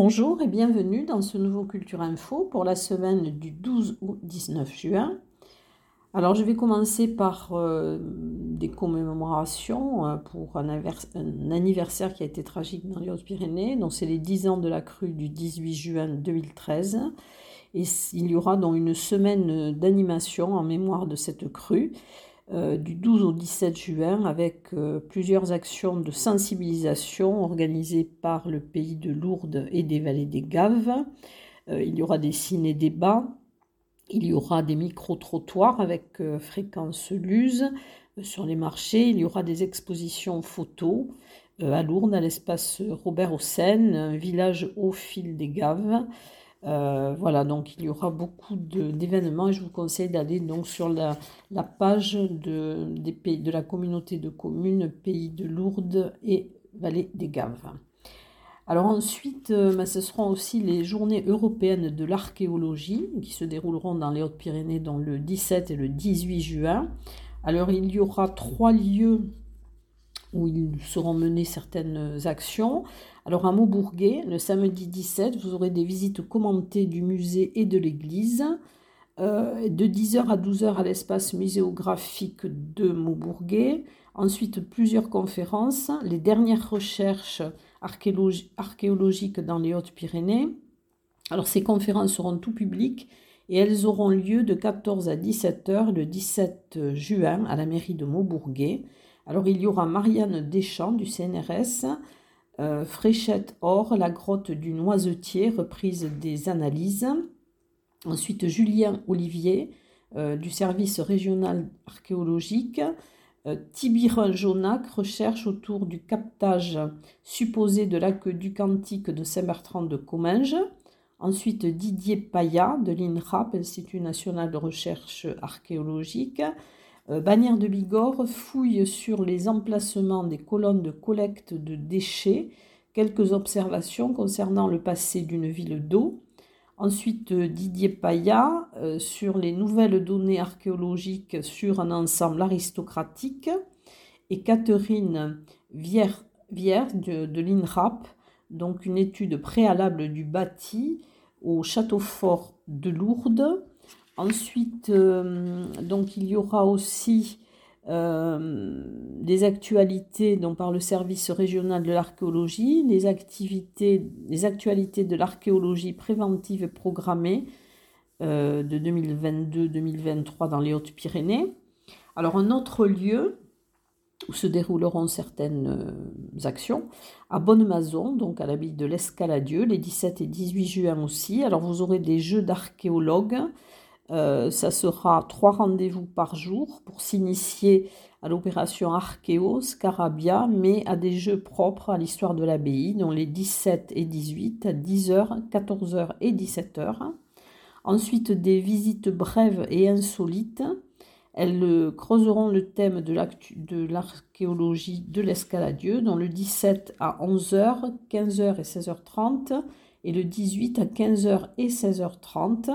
Bonjour et bienvenue dans ce nouveau Culture Info pour la semaine du 12 au 19 juin. Alors je vais commencer par euh, des commémorations euh, pour un, anniversaire qui a été tragique dans les Hautes-Pyrénées. Donc c'est les 10 ans de la crue du 18 juin 2013. Et il y aura donc une semaine d'animation en mémoire de cette crue. Euh, du 12 au 17 juin avec euh, plusieurs actions de sensibilisation organisées par le pays de Lourdes et des vallées des Gaves. Euh, il y aura des ciné-débats, il y aura des micro-trottoirs avec fréquence luse sur les marchés, il y aura des expositions photos à Lourdes, à l'espace Robert Hossein, un village au fil des Gaves. Euh, voilà, donc il y aura beaucoup d'événements et je vous conseille d'aller donc sur la, page de, la communauté de communes Pays de Lourdes et Vallée des Gaves. Alors ensuite, euh, ben, ce seront aussi les journées européennes de l'archéologie qui se dérouleront dans les Hautes-Pyrénées dans le 17 et le 18 juin. Alors il y aura trois lieux où ils seront menées certaines actions. Alors à Maubourguet, le samedi 17, vous aurez des visites commentées du musée et de l'église. Euh, de 10h à 12h à l'espace muséographique de Maubourguet. Ensuite, plusieurs conférences, les dernières recherches archéologiques dans les Hautes-Pyrénées. Alors ces conférences seront tout publiques et elles auront lieu de 14 à 17h le 17 juin à la mairie de Maubourguet. Alors il y aura Marianne Deschamps du CNRS, euh, Fréchette Or, la grotte du Noisetier, reprise des analyses. Ensuite Julien Olivier euh, du service régional archéologique. Euh, Tibirin Jonac, recherche autour du captage supposé de l'aqueduc antique de Saint-Bertrand de Comminges. Ensuite, Didier Payat de l'INRAP, Institut national de recherche archéologique. Euh, Bannière de Bigorre fouille sur les emplacements des colonnes de collecte de déchets, quelques observations concernant le passé d'une ville d'eau. Ensuite, euh, Didier Payat euh, sur les nouvelles données archéologiques sur un ensemble aristocratique. Et Catherine Vier, de, de l'INRAP, donc une étude préalable du bâti au château fort de Lourdes Ensuite, euh, donc il y aura aussi euh, des actualités par le service régional de l'archéologie, les, activités, les actualités de l'archéologie préventive et programmée euh, de 2022-2023 dans les Hautes-Pyrénées. Alors un autre lieu où se dérouleront certaines actions, à Bonne-Mazon, donc à l'abbaye de l'Escaladieu, les 17 et 18 juin aussi. Alors vous aurez des jeux d'archéologues euh, ça sera trois rendez-vous par jour pour s'initier à l'opération Archéo, Scarabia, mais à des jeux propres à l'histoire de l'abbaye, dont les 17 et 18 à 10h, 14h et 17h. Ensuite, des visites brèves et insolites. Elles euh, creuseront le thème de l'archéologie de l'escaladieu, dont le 17 à 11h, 15h et 16h30, et le 18 à 15h et 16h30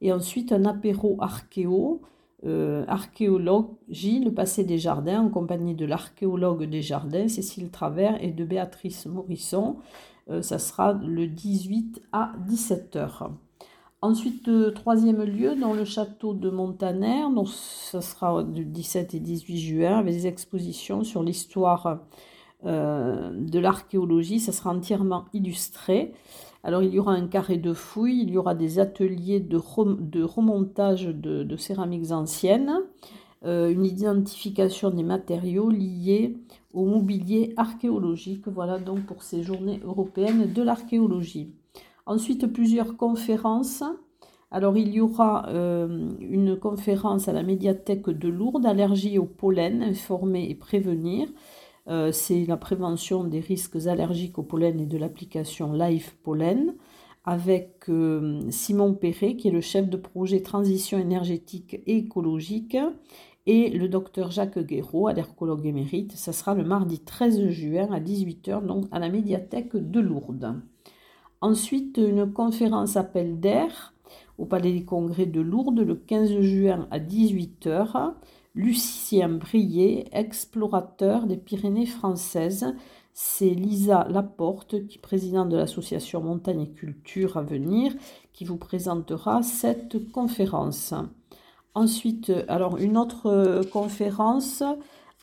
et ensuite un apéro archéo, euh, archéologie, le passé des jardins, en compagnie de l'archéologue des jardins, Cécile Travers, et de Béatrice Morisson. Euh, ça sera le 18 à 17h. Ensuite, euh, troisième lieu, dans le château de Montaner, donc ça sera du 17 et 18 juin, avec des expositions sur l'histoire de l'archéologie. Ça sera entièrement illustré. Alors il y aura un carré de fouilles, il y aura des ateliers de, remontage de, céramiques anciennes, euh, une identification des matériaux liés au mobilier archéologique. Voilà donc pour ces journées européennes de l'archéologie. Ensuite, plusieurs conférences. Alors, il y aura euh, une conférence à la médiathèque de Lourdes, allergie au pollen, informer et prévenir. Euh, c'est la prévention des risques allergiques au pollen et de l'application Life Pollen avec euh, Simon Perret qui est le chef de projet transition énergétique et écologique et le docteur Jacques Guéraud, allergologue émérite. Ça sera le mardi 13 juin à 18h donc à la médiathèque de Lourdes. Ensuite, une conférence appel d'air au Palais des Congrès de Lourdes le 15 juin à 18h Lucien Brier, explorateur des Pyrénées françaises. c'est Lisa Laporte, qui présidente de l'association Montagne et Culture à venir, qui vous présentera cette conférence. Ensuite, alors une autre conférence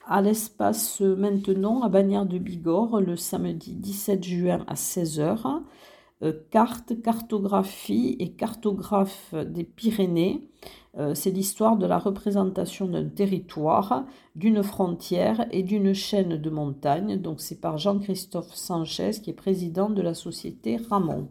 à l'espace maintenant à Bagnères de Bigorre le samedi 17 juin à 16h. Euh, carte, cartographie et cartographe des Pyrénées. Euh, c'est l'histoire de la représentation d'un territoire, d'une frontière et d'une chaîne de montagnes. Donc c'est par Jean-Christophe Sanchez qui est président de la société Ramon.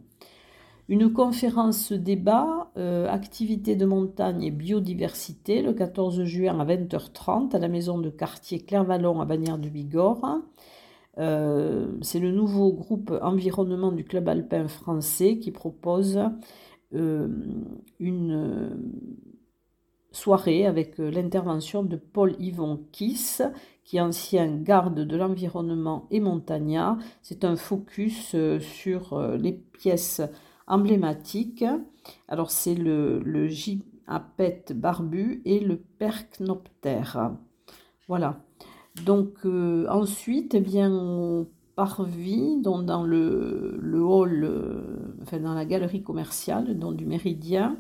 Une conférence débat, euh, activité de montagne et biodiversité, le 14 juin à 20h30 à la maison de quartier Clairvallon à Bagnères du Bigorre. Euh, c'est le nouveau groupe environnement du club alpin français qui propose euh, une soirée avec l'intervention de Paul-Yvon Kiss, qui est ancien garde de l'environnement et montagnard. C'est un focus sur les pièces emblématiques. Alors c'est le, le barbu et le percnoptère. Voilà. Donc euh, ensuite, eh bien, on parvit dans le, hall, euh, dans la galerie commerciale du Méridien.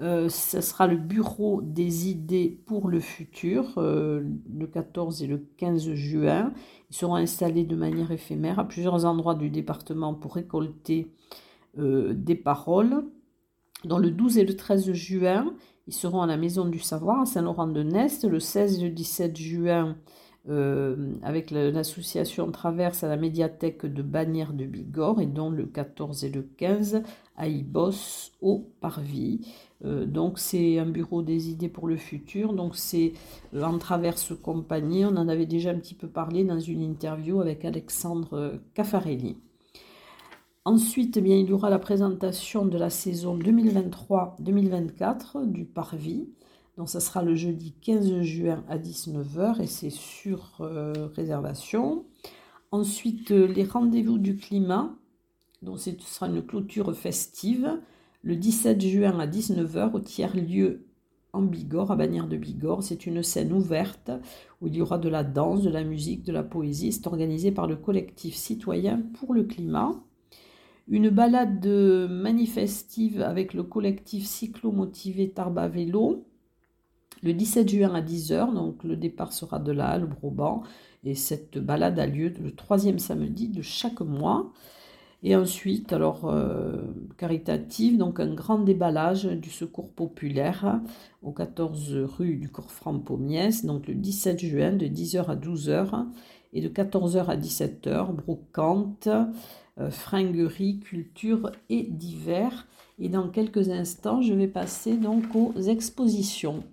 Euh, ce sera le bureau des idées pour le futur, le 14 et le 15 juin. Ils seront installés de manière éphémère à plusieurs endroits du département pour récolter des paroles. Dans le 12 et le 13 juin, ils seront à la Maison du Savoir à Saint-Laurent-de-Nest. Le 16 et le 17 juin, euh, avec l'association Traverse à la médiathèque de Bagnères de Bigorre et dont le 14 et le 15 à Ibos au Parvis. Euh, donc c'est un bureau des idées pour le futur. Donc c'est en Traverse Compagnie. On en avait déjà un petit peu parlé dans une interview avec Alexandre Caffarelli. Ensuite, eh bien, il y aura la présentation de la saison 2023-2024 du Parvis. Donc, ça sera le jeudi 15 juin à 19h et c'est sur euh, réservation. Ensuite, euh, les rendez-vous du climat. Donc, ce sera une clôture festive le 17 juin à 19h au tiers-lieu en Bigorre, à Bagnères de Bigorre. C'est une scène ouverte où il y aura de la danse, de la musique, de la poésie. C'est organisé par le collectif citoyen pour le climat une balade manifestive avec le collectif cyclo-motivé Tarba Vélo le 17 juin à 10h. Donc le départ sera de la Halle Broban et cette balade a lieu le troisième samedi de chaque mois. Et ensuite, alors euh, caritative, donc un grand déballage du secours populaire au 14 rue du Corfranc Pommiès, donc le 17 juin de 10h à 12h et de 14h à 17h, brocante, euh, fringuerie, culture et divers. Et dans quelques instants, je vais passer donc aux expositions.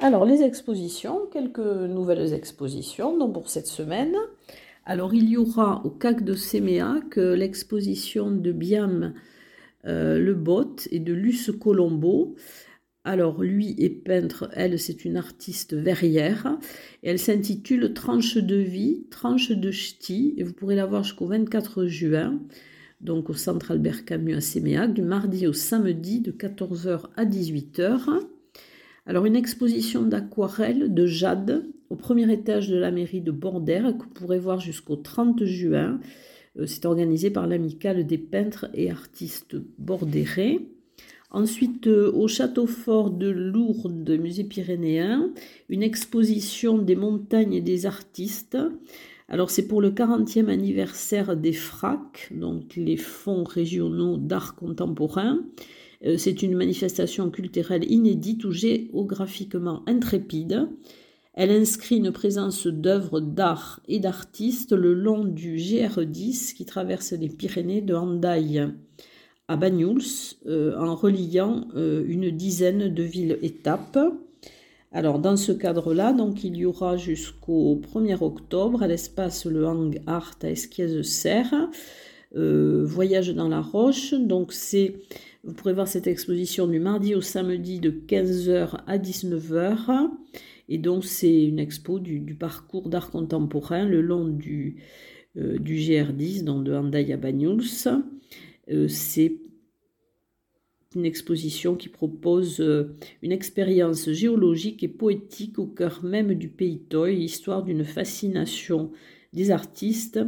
Alors les expositions, quelques nouvelles expositions donc pour cette semaine. Alors il y aura au CAC de Séméac l'exposition de Biam euh, le Bot et de Luce Colombo. Alors lui est peintre, elle c'est une artiste verrière elle s'intitule Tranche de vie, tranche de ch'ti et vous pourrez la voir jusqu'au 24 juin donc au centre Albert Camus à Séméac du mardi au samedi de 14h à 18h. Alors une exposition d'aquarelle de jade au premier étage de la mairie de Bordère que vous pourrez voir jusqu'au 30 juin euh, c'est organisé par l'amicale des peintres et artistes bordérés. Ensuite, euh, au château fort de Lourdes, musée pyrénéen, une exposition des montagnes et des artistes. Alors, c'est pour le 40e anniversaire des FRAC, donc les fonds régionaux d'art contemporain. Euh, c'est une manifestation culturelle inédite ou géographiquement intrépide. Elle inscrit une présence d'œuvres d'art et d'artistes le long du GR10 qui traverse les Pyrénées de Handaï à Banyuls euh, en reliant euh, une dizaine de villes-étapes. Alors dans ce cadre-là, donc il y aura jusqu'au 1er octobre à l'espace Le Hang Art à Esquies-Serre, euh, Voyage dans la roche. Donc c'est vous pourrez voir cette exposition du mardi au samedi de 15h à 19h. Et donc, c'est une expo du, parcours d'art contemporain le long du, du GR10, donc de Handaï à Banyuls. C'est une exposition qui propose une expérience géologique et poétique au cœur même du pays Toy, histoire d'une fascination des artistes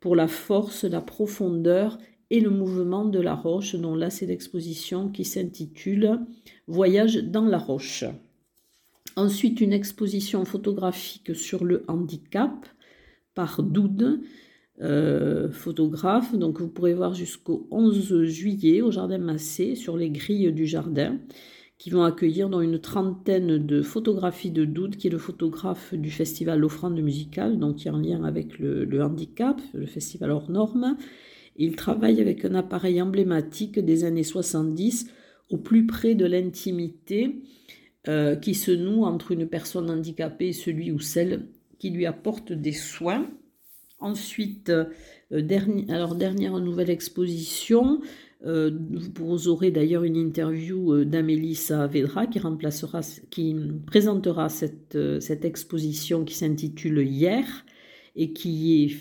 pour la force, la profondeur et le mouvement de la roche, dont là c'est l'exposition qui s'intitule Voyage dans la roche. Ensuite, une exposition photographique sur le handicap par Doud, euh, photographe. Donc vous pourrez voir jusqu'au 11 juillet au Jardin Massé sur les grilles du jardin qui vont accueillir dans une trentaine de photographies de Doud, qui est le photographe du festival L'Offrande musicale, donc qui est en lien avec le, handicap, le festival hors norme. Il travaille avec un appareil emblématique des années 70 au plus près de l'intimité euh, qui se noue entre une personne handicapée et celui ou celle qui lui apporte des soins. Ensuite, euh, dernière nouvelle exposition, euh, vous aurez d'ailleurs une interview euh, d'Amélie Saavedra qui, remplacera, présentera cette, exposition qui s'intitule Hier et qui est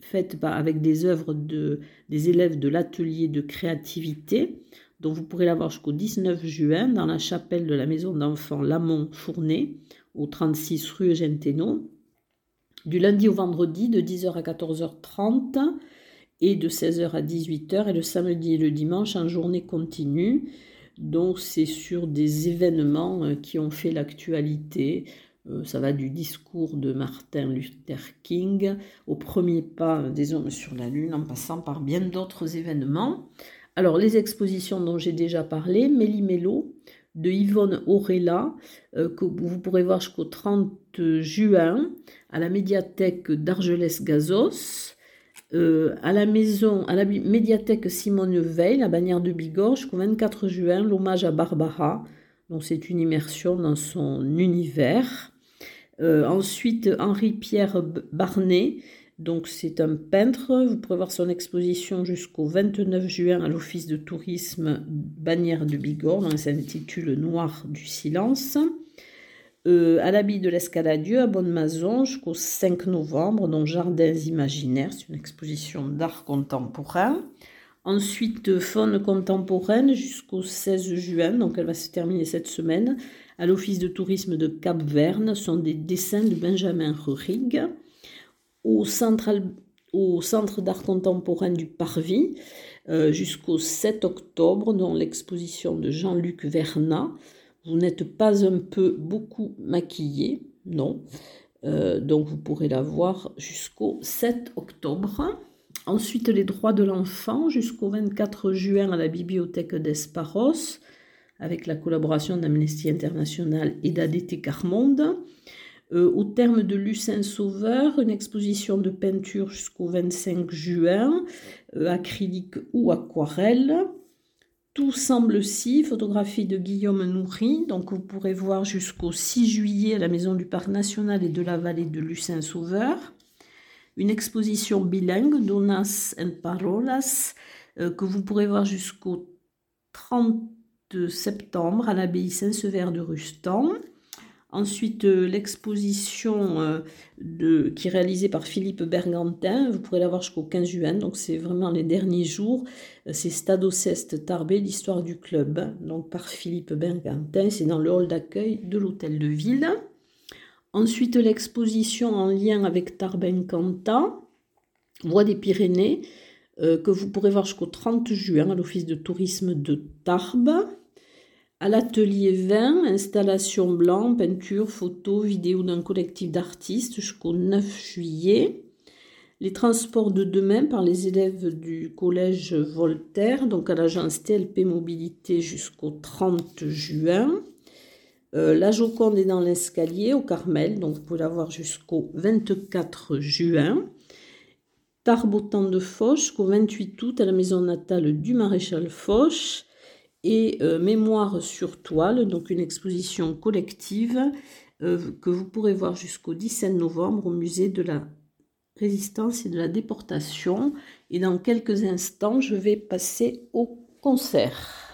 faite avec des œuvres de, des élèves de l'atelier de créativité. dont vous pourrez la voir jusqu'au 19 juin dans la chapelle de la maison d'enfants Lamont-Fournet au 36 rue Eugène Du lundi au vendredi de 10h à 14h30 et de 16h à 18h et le samedi et le dimanche en journée continue. Donc c'est sur des événements euh, qui ont fait l'actualité. Euh, ça va du discours de Martin Luther King au premier pas des hommes sur la Lune en passant par bien d'autres événements. Alors les expositions dont j'ai déjà parlé, Méli-Mélo de Yvonne Aurella, euh, que vous pourrez voir jusqu'au 30 juin à la médiathèque d'Argelès-Gazos. Euh, à la maison, à la médiathèque Simone Veil, la bannière de Bigorre, jusqu'au 24 juin, l'hommage à Barbara. Donc c'est une immersion dans son univers. Euh, ensuite, Henri-Pierre Barnet, donc c'est un peintre. Vous pourrez voir son exposition jusqu'au 29 juin à l'Office de tourisme Bannière de Bigorre. Donc, s'intitule Noir du silence. Euh, à l'habit de l'escaladieu à Bonne-Maison jusqu'au 5 novembre, donc Jardins imaginaires, c'est une exposition d'art contemporain. Ensuite, faune contemporaine jusqu'au 16 juin, donc elle va se terminer cette semaine, à l'Office de tourisme de Cap-Verne, sont des dessins de Benjamin Rurig. Au centre, au centre d'art contemporain du Parvis, euh, jusqu'au 7 octobre, dans l'exposition de Jean-Luc Vernat, vous n'êtes pas un peu beaucoup maquillé, non. Euh, donc vous pourrez la voir jusqu'au 7 octobre. Ensuite, les droits de l'enfant jusqu'au 24 juin à la bibliothèque d'Esparos, avec la collaboration d'Amnesty International et d'ADT Carmonde. Euh, au terme de Lucin Sauveur, une exposition de peinture jusqu'au 25 juin, euh, acrylique ou aquarelle. Tout semble si, photographie de Guillaume Nourri. Donc vous pourrez voir jusqu'au 6 juillet à la Maison du Parc National et de la Vallée de Lucin Sauveur. Une exposition bilingue, Donas and Parolas, euh, que vous pourrez voir jusqu'au 30 septembre à l'abbaye Saint-Sever de Rustan. Ensuite, euh, l'exposition euh, qui est réalisée par Philippe Bergantin, vous pourrez la voir jusqu'au 15 juin, donc c'est vraiment les derniers jours. Euh, c'est Stade Oceste Tarbé, l'histoire du club, donc par Philippe Bergantin, c'est dans le hall d'accueil de l'hôtel de ville. Ensuite, l'exposition en lien avec Tarbes-Cantat, Voie des Pyrénées, que vous pourrez voir jusqu'au 30 juin à l'office de tourisme de Tarbes. À l'atelier 20, installation blanc, peinture, photo, vidéo d'un collectif d'artistes jusqu'au 9 juillet. Les transports de demain par les élèves du collège Voltaire, donc à l'agence TLP Mobilité jusqu'au 30 juin. Euh, la Joconde est dans l'escalier au Carmel, donc vous pouvez la voir jusqu'au 24 juin. Tarbes de Foch jusqu'au 28 août à la maison natale du maréchal Foch et euh, Mémoire sur toile, donc une exposition collective euh, que vous pourrez voir jusqu'au 17 novembre au musée de la résistance et de la déportation. Et dans quelques instants, je vais passer au concert.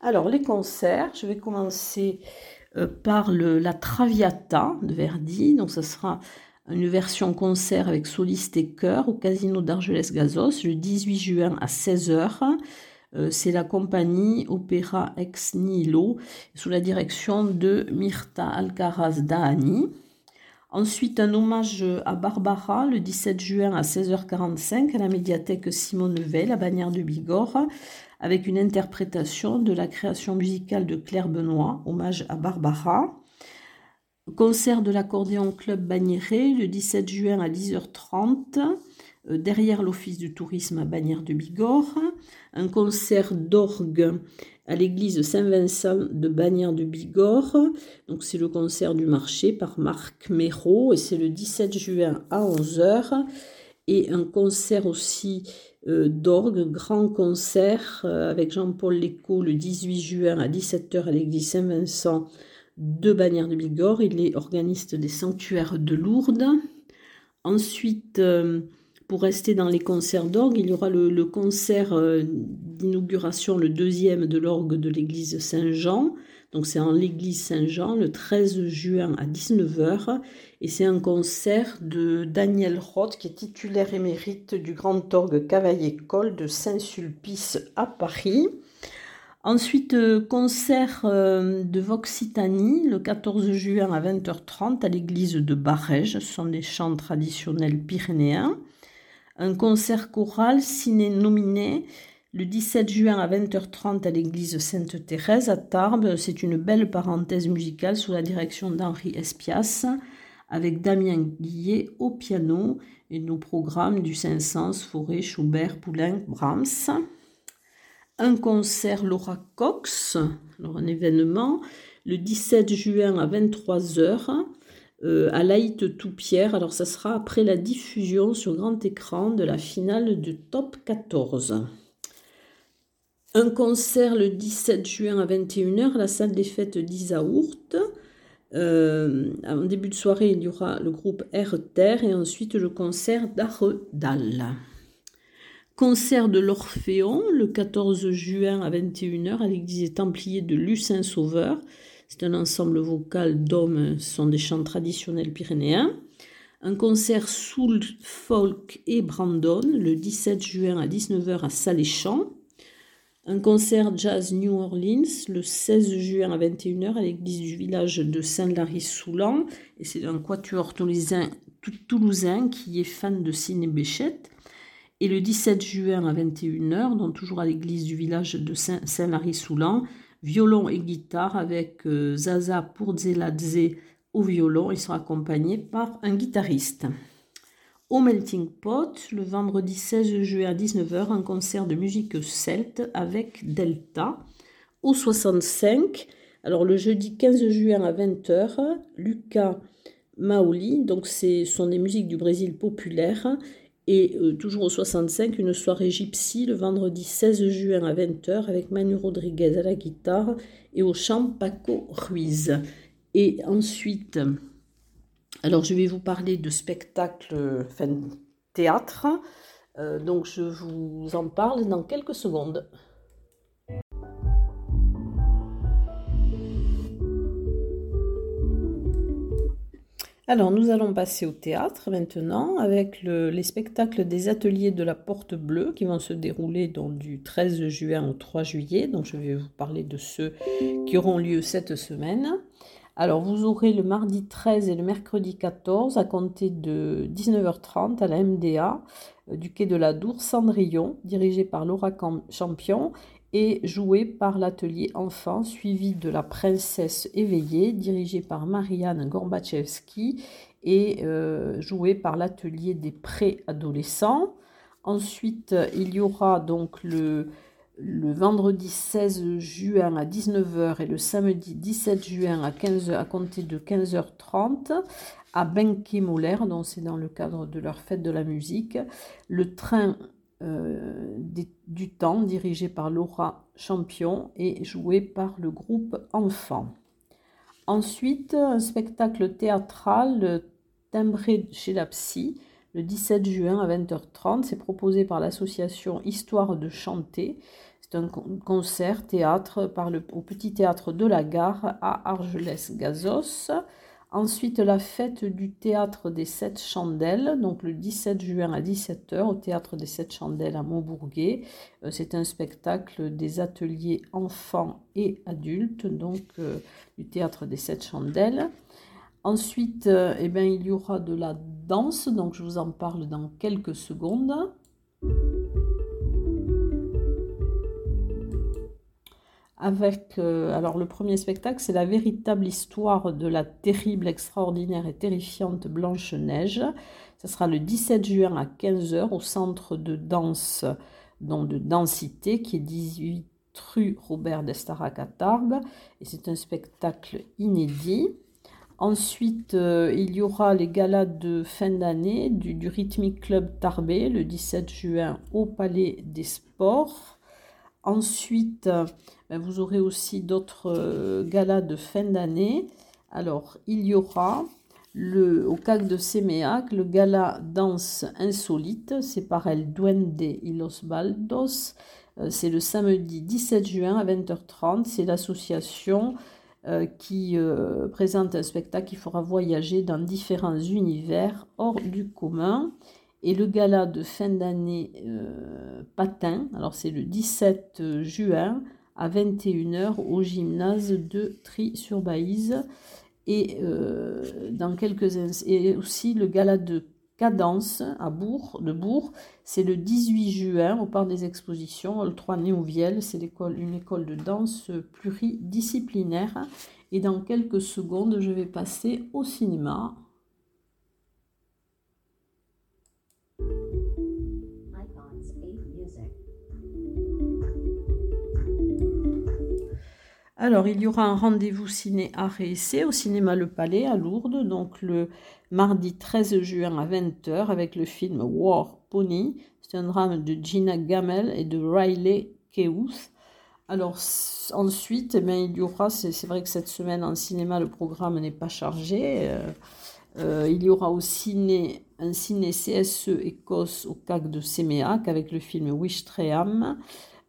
Alors, les concerts, je vais commencer euh, par la Traviata de Verdi. Donc, ce sera une version concert avec soliste et chœur au Casino d'Argelès-Gazos le 18 juin à 16h. Euh, c'est la compagnie Opéra Ex Nihilo sous la direction de Mirta Alcaraz Dahani. Ensuite, un hommage à Barbara le 17 juin à 16h45 à la médiathèque Simone Veil, à Bagnères de Bigorre, avec une interprétation de la création musicale de Claire Benoît, hommage à Barbara. Concert de l'accordéon Club Bagnéré le 17 juin à 10h30 euh, derrière l'office du tourisme à Bagnères de Bigorre. Un concert d'orgue à l'église Saint-Vincent de Bagnères de Bigorre. Donc c'est le concert du marché par Marc Méraud et c'est le 17 juin à 11h. Et un concert aussi euh, d'orgue, grand concert euh, avec Jean-Paul Lécault le 18 juin à 17h à l'église Saint-Vincent de Bagnères de Bigorre. Il est organiste des sanctuaires de Lourdes. Ensuite, euh, pour rester dans les concerts d'orgue, il y aura le, concert euh, d'inauguration, le deuxième de l'orgue de l'église Saint-Jean. Donc c'est en l'église Saint-Jean le 13 juin à 19h. Et c'est un concert de Daniel Roth, qui est titulaire émérite du Grand Orgue Cavaillé-Col de Saint-Sulpice à Paris. Ensuite, euh, concert euh, de Voxitanie le 14 juin à 20h30 à l'église de Barège. Ce sont des chants traditionnels pyrénéens. Un concert choral ciné-nominé le 17 juin à 20h30 à l'église Sainte-Thérèse à Tarbes. C'est une belle parenthèse musicale sous la direction d'Henri Espias avec Damien Guillet au piano et nos programmes du Saint-Saëns, Forêt, Schubert, Poulenc, Brahms un concert Laura Cox, alors un événement, le 17 juin à 23h euh, à Laïte Toupierre. Alors ça sera après la diffusion sur grand écran de la finale du Top 14. Un concert le 17 juin à 21h à la salle des fêtes d'Isaourt. Euh, en début de soirée, il y aura le groupe Air Terre et ensuite le concert d'Aredal. Concert de l'Orphéon le 14 juin à 21h à l'église des Templiers de Lucin-Sauveur. C'est un ensemble vocal d'hommes, ce sont des chants traditionnels pyrénéens. Un concert soul, folk et brandon le 17 juin à 19h à Saléchamps. Un concert jazz New Orleans le 16 juin à 21h à l'église du village de Saint-Lary-Soulan. Et c'est un quatuor toulousain, toulousain qui est fan de ciné Béchette. Et le 17 juin à 21h, donc toujours à l'église du village de Saint-Lary-Soulan, violon et guitare avec euh, Zaza Purzeladze au violon. Ils sont accompagnés par un guitariste. Au Melting Pot, le vendredi 16 juin à 19h, un concert de musique celte avec Delta. Au 65, alors le jeudi 15 juin à 20h, Lucas Maoli, donc ce sont des musiques du Brésil populaire, et euh, toujours au 65, une soirée gypsy le vendredi 16 juin à 20h avec Manu Rodriguez à la guitare et au chant Paco Ruiz. Et ensuite, alors je vais vous parler de spectacle, enfin théâtre. Euh, donc je vous en parle dans quelques secondes. Alors, nous allons passer au théâtre maintenant avec les spectacles des ateliers de la Porte Bleue qui vont se dérouler du 13 juin au 3 juillet. Donc, je vais vous parler de ceux qui auront lieu cette semaine. Alors, vous aurez le mardi 13 et le mercredi 14 à compter de 19h30 à la MDA euh, du quai de la Dour Cendrillon, dirigé par Laura Champion et joué par l'atelier enfant suivi de la princesse éveillée dirigée par Marianne Gorbachevski et euh, joué par l'atelier des préadolescents. Ensuite, il y aura donc le, vendredi 16 juin à 19h et le samedi 17 juin à, 15, à compter de 15h30 à Benke-Moller, donc c'est dans le cadre de leur fête de la musique. Le train euh, du temps, dirigé par Laura Champion et joué par le groupe Enfant. Ensuite, un spectacle théâtral timbré chez la Psy, le 17 juin à 20h30. C'est proposé par l'association Histoire de chanter. C'est un concert théâtre au Petit Théâtre de la Gare à Argelès-Gazos. Ensuite, la fête du théâtre des Sept Chandelles, donc le 17 juin à 17h au théâtre des Sept Chandelles à Montbourguet. Euh, c'est un spectacle des ateliers enfants et adultes, donc euh, du théâtre des Sept Chandelles. Ensuite, euh, eh bien, il y aura de la danse, donc je vous en parle dans quelques secondes. Avec euh, alors le premier spectacle, c'est la véritable histoire de la terrible, extraordinaire et terrifiante Blanche Neige. Ce sera le 17 juin à 15h au centre de danse donc de densité qui est 18 rue Robert d'Estarac à Tarbes et c'est un spectacle inédit. Ensuite, euh, il y aura les galas de fin d'année du, du Rhythmic Club Tarbé le 17 juin au Palais des Sports. Ensuite, ben, vous aurez aussi d'autres euh, galas de fin d'année. Alors, il y aura le, au CAC de Séméac le gala Danse Insolite, c'est par El Duende y los Baldos. Euh, c'est le samedi 17 juin à 20h30. C'est l'association euh, qui présente un spectacle qui fera voyager dans différents univers hors du commun. Et le gala de fin d'année patin, alors c'est le 17 juin à 21h au gymnase de Tri-sur-Baïse. Et, euh, dans quelques et aussi le gala de cadence à Bourg, de Bourg, c'est le 18 juin au parc des expositions, le 3 Néouviel, c'est une école de danse pluridisciplinaire. Et dans quelques secondes, je vais passer au cinéma. Alors, il y aura un rendez-vous ciné à au cinéma Le Palais à Lourdes, donc le mardi 13 juin à 20h avec le film War Pony. C'est un drame de Gina Gamel et de Riley Keuth. Alors ensuite, eh il y aura, c'est vrai que cette semaine en cinéma, le programme n'est pas chargé. Euh, euh, il y aura au ciné, un ciné CSE Écosse au CAC de Séméac avec le film Wish Treham.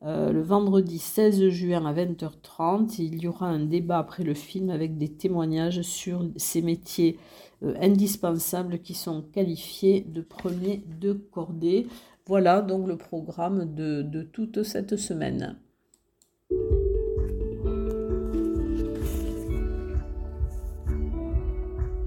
Euh, le vendredi 16 juin à 20h30, il y aura un débat après le film avec des témoignages sur ces métiers euh, indispensables qui sont qualifiés de premiers de cordée. Voilà donc le programme de toute cette semaine.